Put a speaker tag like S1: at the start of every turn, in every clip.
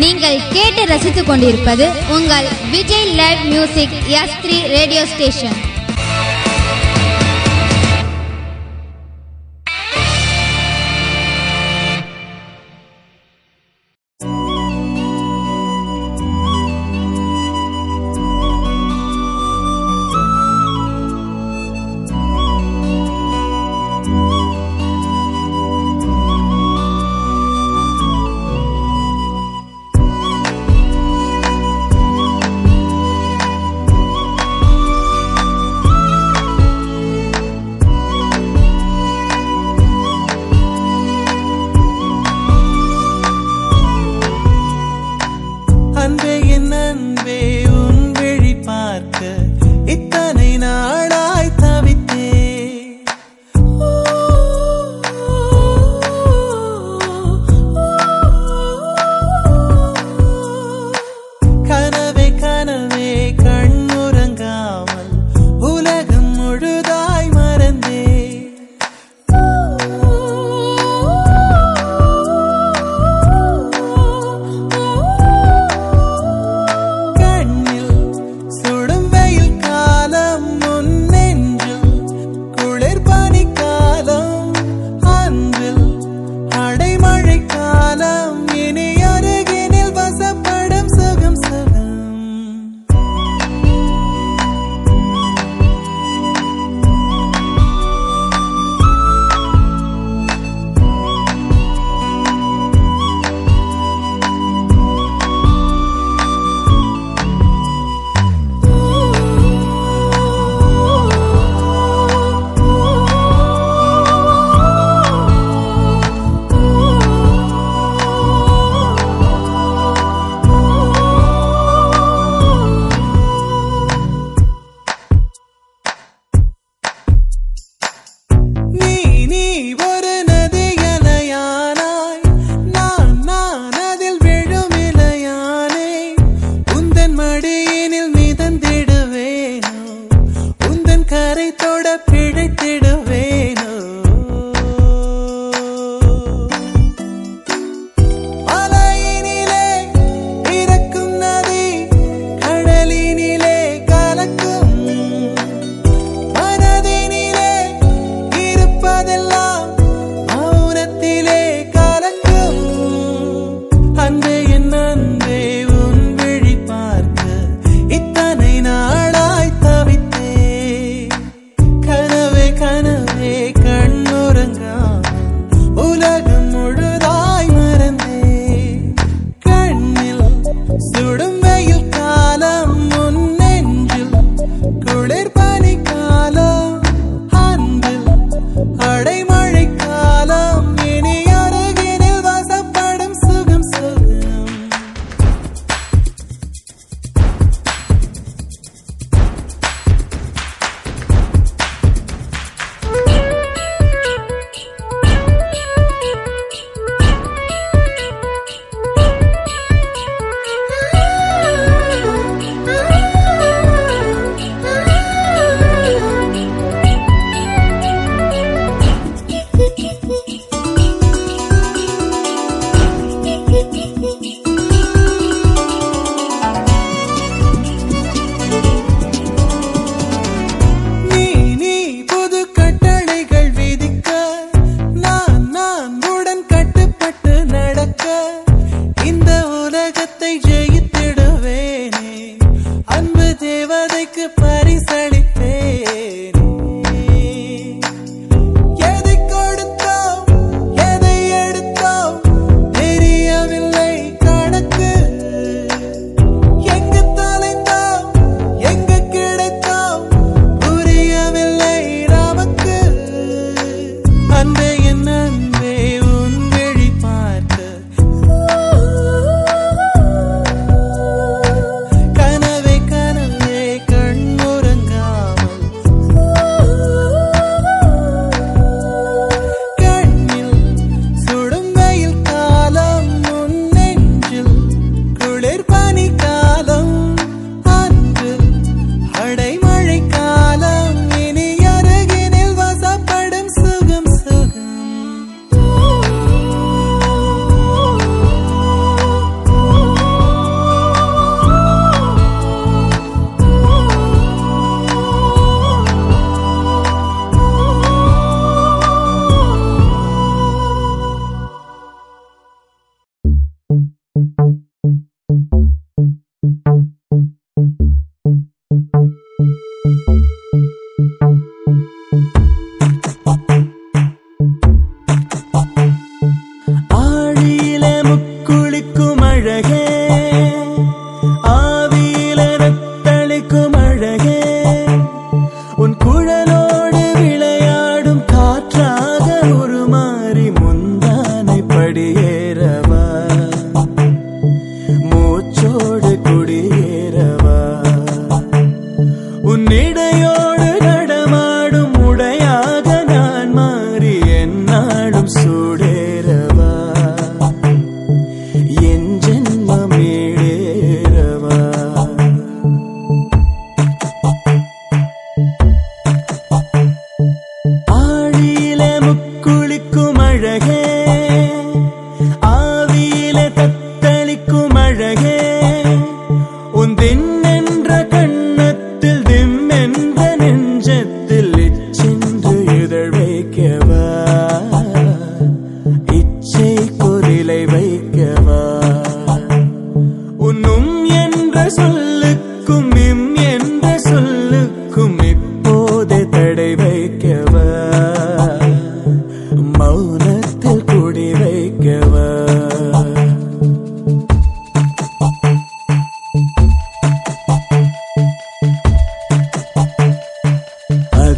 S1: நீங்கள் கேட்டு ரசித்துக் கொண்டிருப்பது உங்கள் Vijay live music S three radio station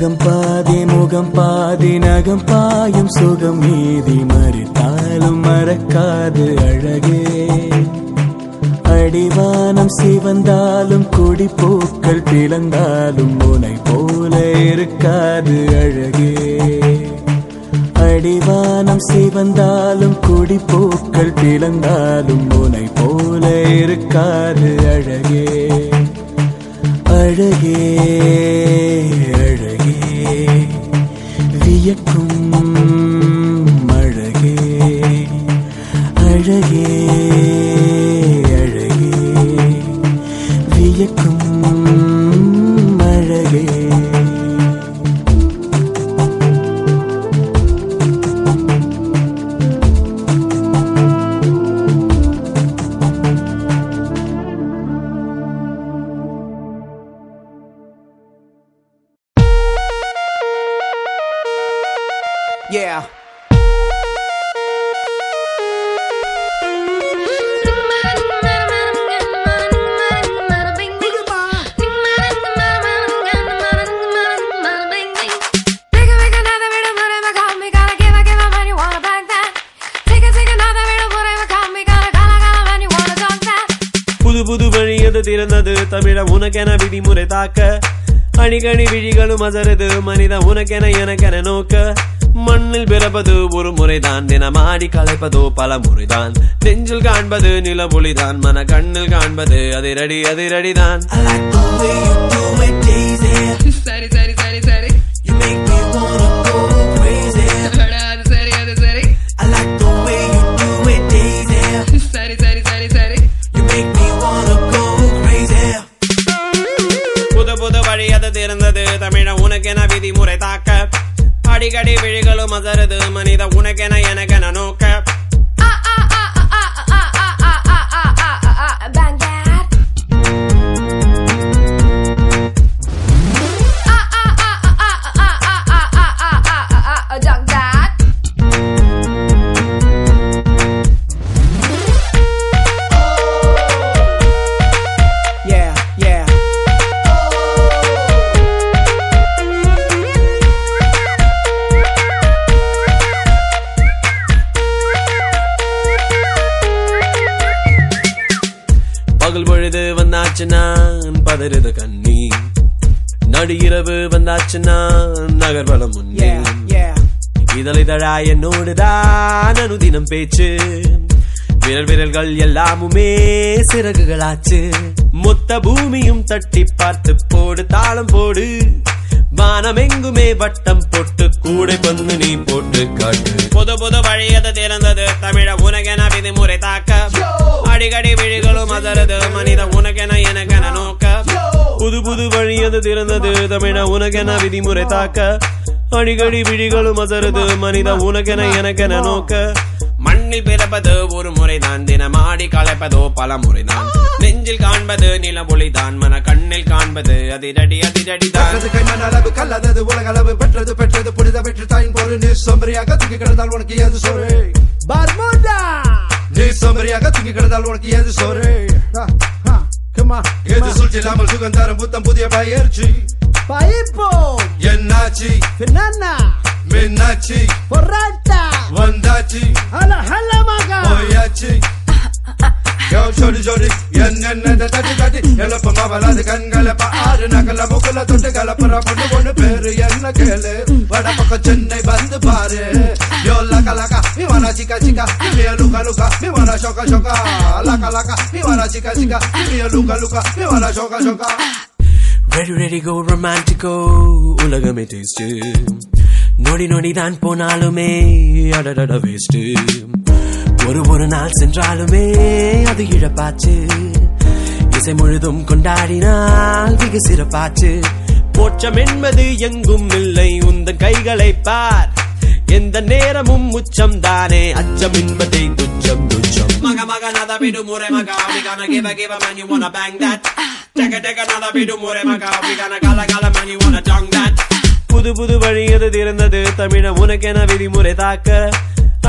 S2: நகம் பாதி முகம் பாதி நகம்
S3: பாயும் சுகம் மீதி. மறுத்தாலும் மறக்காது அழகே. அடிவானம் சிவந்தாலும் கொடி பூக்கள் பிளந்தாலும் முனை போல இருக்காது அழகே. அடிவானம் சிவந்தாலும் கொடி பூக்கள் பிளந்தாலும் முனை போல இருக்காது அழகே. அழகே வியக்கும் அழகே அழகே அழகே.
S4: அணிகணி விழிகளும் அசருது. மனித உனக்கென எனக்கென நோக்க. மண்ணில் பிறப்பது ஒரு முறைதான். தினமாடி கலைப்பதோ பல முறைதான். நெஞ்சில் காண்பது நிலவொளிதான். மன கண்ணில் காண்பது அதிரடி அதிரடிதான்.
S3: I like the way you do it, Daisy.
S5: அடி
S4: விழிகளும் அசருது. மனித உனக்கென எனக்கெனோ வந்தாச்சு நான் பதறுது கண்ணி. நடு இரவு வந்தாச்சு நான் நகர்வலம் முன்னே.
S6: Yeah, yeah.
S4: இதழிதழா என்னோடுதான் அனுதினம் பேச்சு. விரல் விரல்கள் எல்லாமுமே சிறகுகளாச்சு. மொத்த பூமியும் தட்டி பார்த்து போடு தாளம் போடு. வானம் எங்குமே வட்டம் போட்டு கூடை பந்து நீ போட்டு காட்டு. புது புது வழி அது திறந்தது? தமிழ உனக்கென விதிமுறை தாக்க. அடிக்கடி விழிகளும் அதரது. மனித உனக்கென எனக்கென நோக்க. புது புது வழி அது திறந்தது. தமிழ உனக்கென விதிமுறை தாக்க. அடிக்கடி விழிகளும் அதரது. மனித உனக்கென எனக்கென நோக்க. மண்ணில் பிறப்பது ஒரு முறைதான். தினமாடி கலைப்பதோ பல முறைதான் நெஞ்சில் காண்பது நில ஒளிதான் மன கண்ணில் காண்பது அதிரடி அதிரடிதான்
S7: கற்றது கைமண் அளவு கல்லது உலக அளவு பெற்றது பெற்றது புனித பெற்று தாயின் பொருள் நீ சோம்பரியாக தூக்கி கிடந்தால் உனக்கு ஏது சோறு
S6: Bermuda!
S7: நீ சோம்பரியாக தூக்கி கிடந்தால் உனக்கு ஏது சோறு. ஏது சூழ்ச்சி இல்லாமல் சுகந்தாரம் புத்தம் புதிய பயிற்சி
S6: Paipo!
S7: என்னாச்சு
S6: Banana!
S7: மின்னாச்சு
S6: Porrata!
S7: வந்தாச்சு
S6: Hala, hala, maga!
S7: போயாச்சு Yo, chori chori, yen yen yen da tati da yala pa ma bala de kan gala pa ar na gala mo gala tote gala para pondu pondu per yen na kele, vada paka chennai band pare. Yo laka laka, mi vana chika chika, mi luka luka, mi vana shoka shoka. Laka laka, mi vana chika chika, mi luka luka, mi vana shoka shoka.
S4: Ready ready ready go రొమాంటికో ఉలగమే taste నోడి నోడి దాని పోనాలుమే అడడ waste ஒரு ஒரு நாள் சென்றாலுமே அது இழப்பாச்சு. இசை முழுதும் கொண்டாடினால் வெகு சிறப்பாச்சு. போற்றம் என்பது எங்கும் இல்லை உந்த கைகளை பார். எந்த நேரமும் உச்சம் தானே அச்சம் என்பதை துச்சம் துச்சம். மக மக நத விடுமுறை மகா we gonna give a give a man you wanna bang that. take take another விடுமுறை மகா we gonna கல கல man you wanna tongue that. புது புது வழி திறந்தது? தமிழ உனக்கென விதிமுறை தாக்க.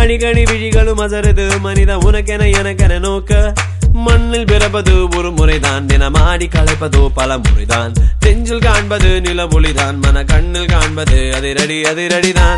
S4: அடிக்கடி விழிகளும் அசருது மனித உனக்கென எனக்கென நோக்க.
S8: மண்ணில் பிறப்பது ஒரு முறைதான். தினமாடி கலைப்பதோ பல முறைதான். நெஞ்சில் காண்பது நில ஒளிதான் மன கண்ணில் காண்பது அதிரடி அதிரடிதான்.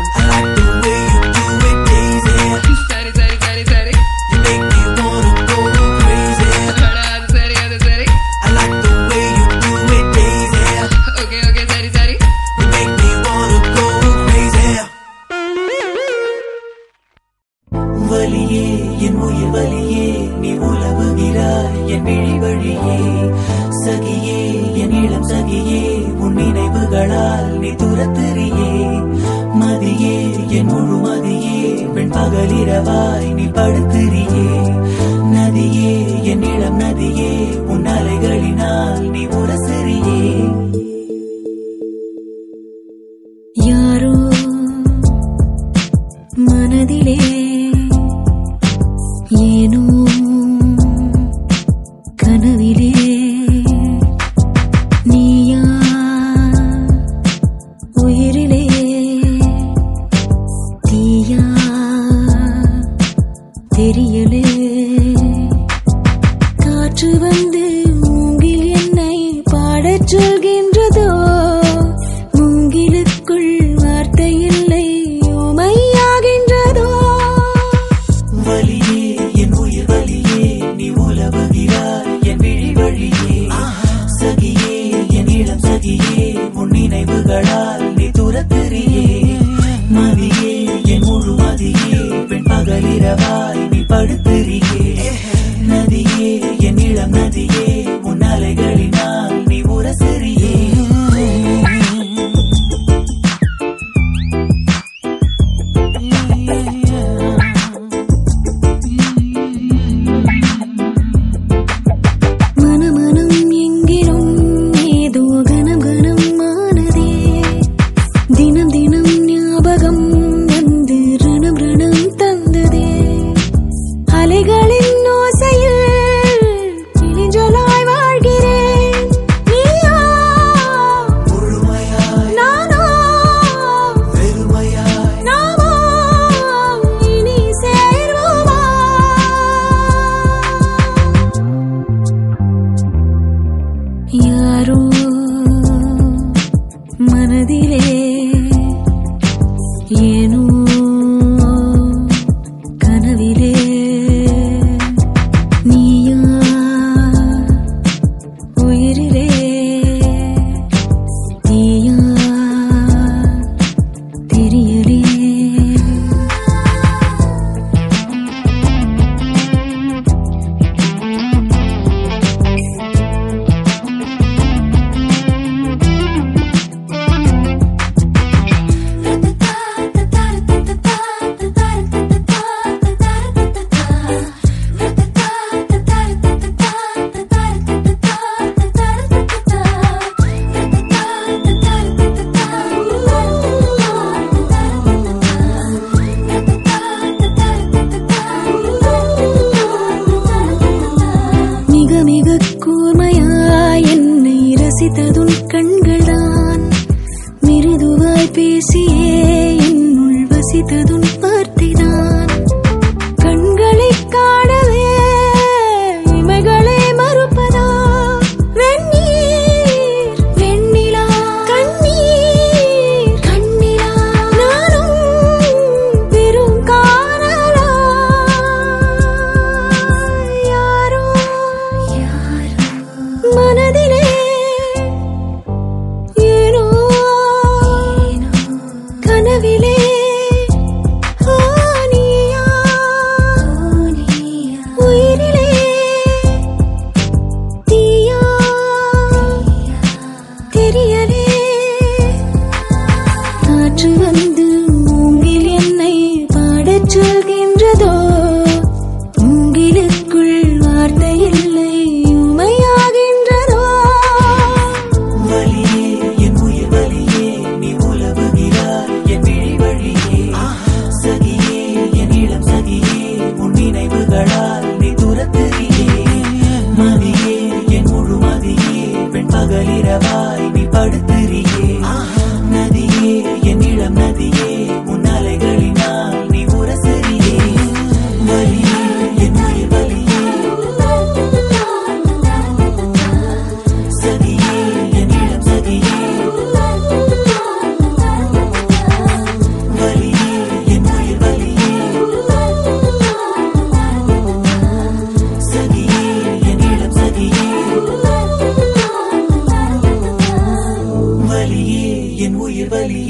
S9: मेरे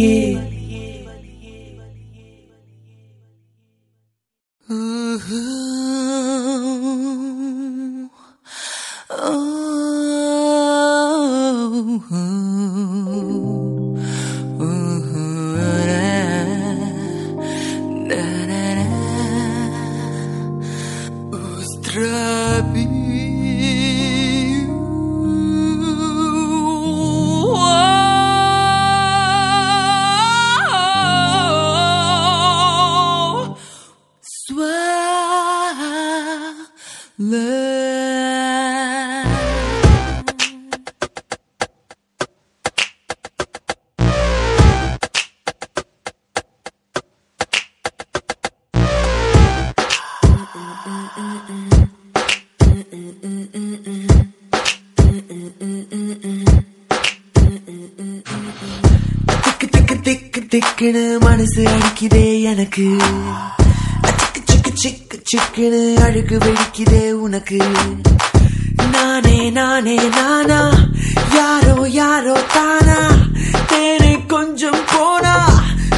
S9: 你。
S2: திக்கு திக்குன்னு மனசு அடிக்குதே எனக்கு. சிக்கு சிக்கு சிக்கு சிக்குன்னு அழுகு வெடிக்குதே உனக்கு. நானே நானே நானா? யாரோ யாரோ தானா? தேனை கொஞ்சம் போனா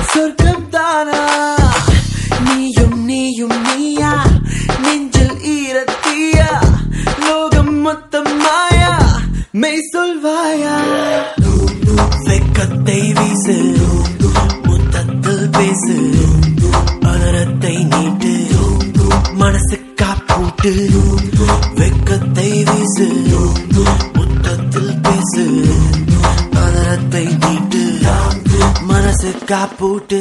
S2: சொர்க்கம் தானா சொல்வாயா வெக்கத்தை வீசு முத்தத்தில் பேசு அதரத்தை நீட்டு மனசு காப்பூட்டு. வெக்கத்தை வீசு முத்தத்தில் பேசு அதரத்தை நீட்டு மனசு காப்பூட்டு.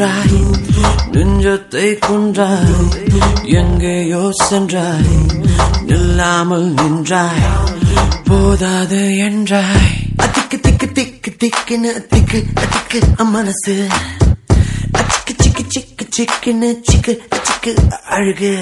S2: சென்றாய். நெஞ்சத்தை கொன்றாய். எங்கேயோ சென்றாய் நில்லாமல் நின்றாய். போதாது என்றாய். திக்கு திக்கு திக்கு திக்குன்னு திக்கு திக்கு மனசு அச்சிக்கு சிக்கு சிக்கு சிக்குன்னு சிக்கு சிக்கு அழுகு.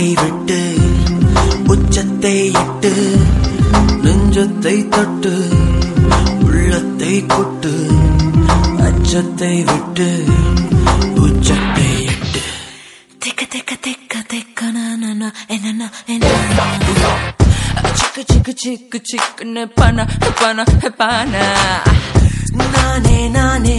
S2: அச்சத்தை விட்டு உச்சத்தை இட்டு நெஞ்சத்தை தட்டு உள்ளத்தை கொட்டு அச்சத்தை விட்டு உச்சத்தை இட்டு திக்க திக்க திக்க திக்க நானா என்ன என்ன
S10: சிக்கு சிக்கு chica, chica, பண பண pana,
S2: நானே நானே.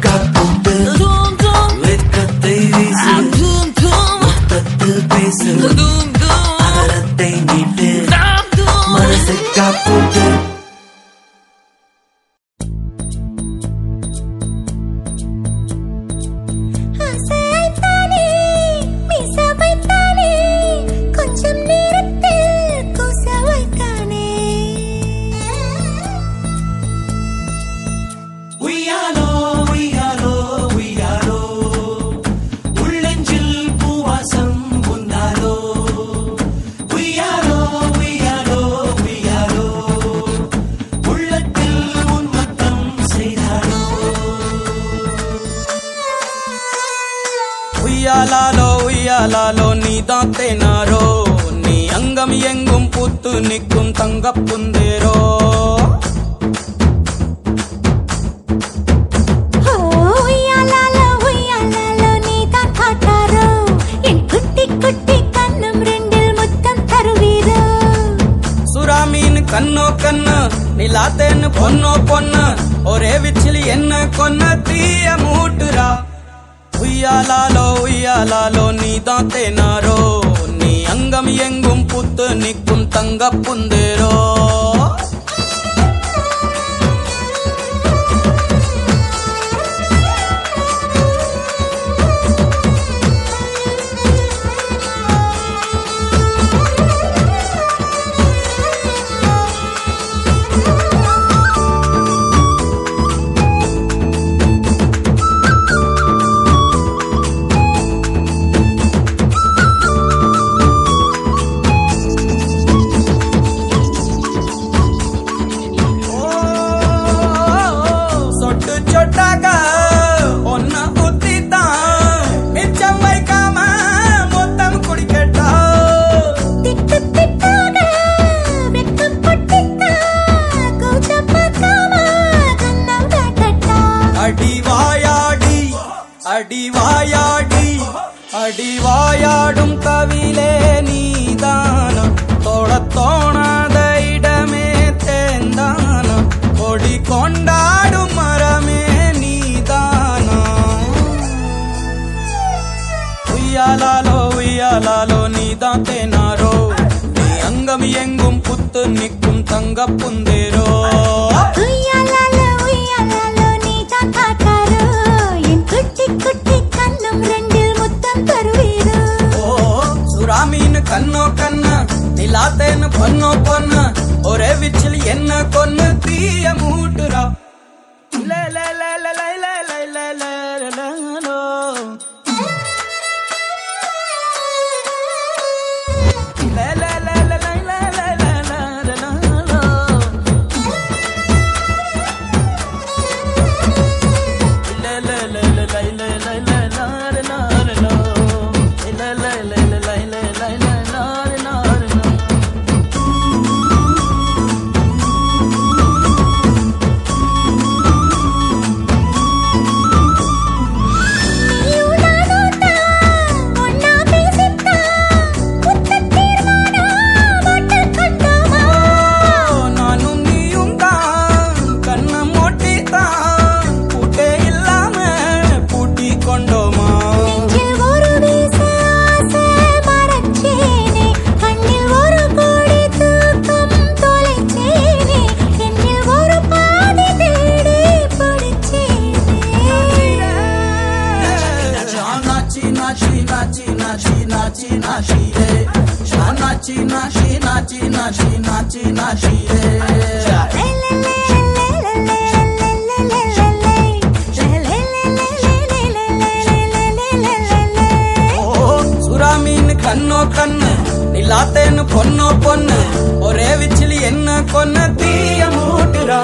S11: got open. నీకు తొంగ పొందేరో. punga punde.
S12: దొంగ పుందేరో கண்ணோ கண்ண நிலாத்தேன்னு பொண்ணோ பொண்ணு ஒரே விச்சில் என்ன கொன்னு தீய மூட்டு கண்ணோ கண்ணு நில்லாத்தேன்னு பொண்ணோ பொண்ணு ஒரே விச்சிலி என்ன கொன்ன தீய
S1: மூட்டுறா?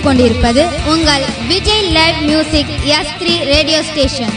S1: கொண்டிருப்பது உங்கள் Vijay live music S three radio station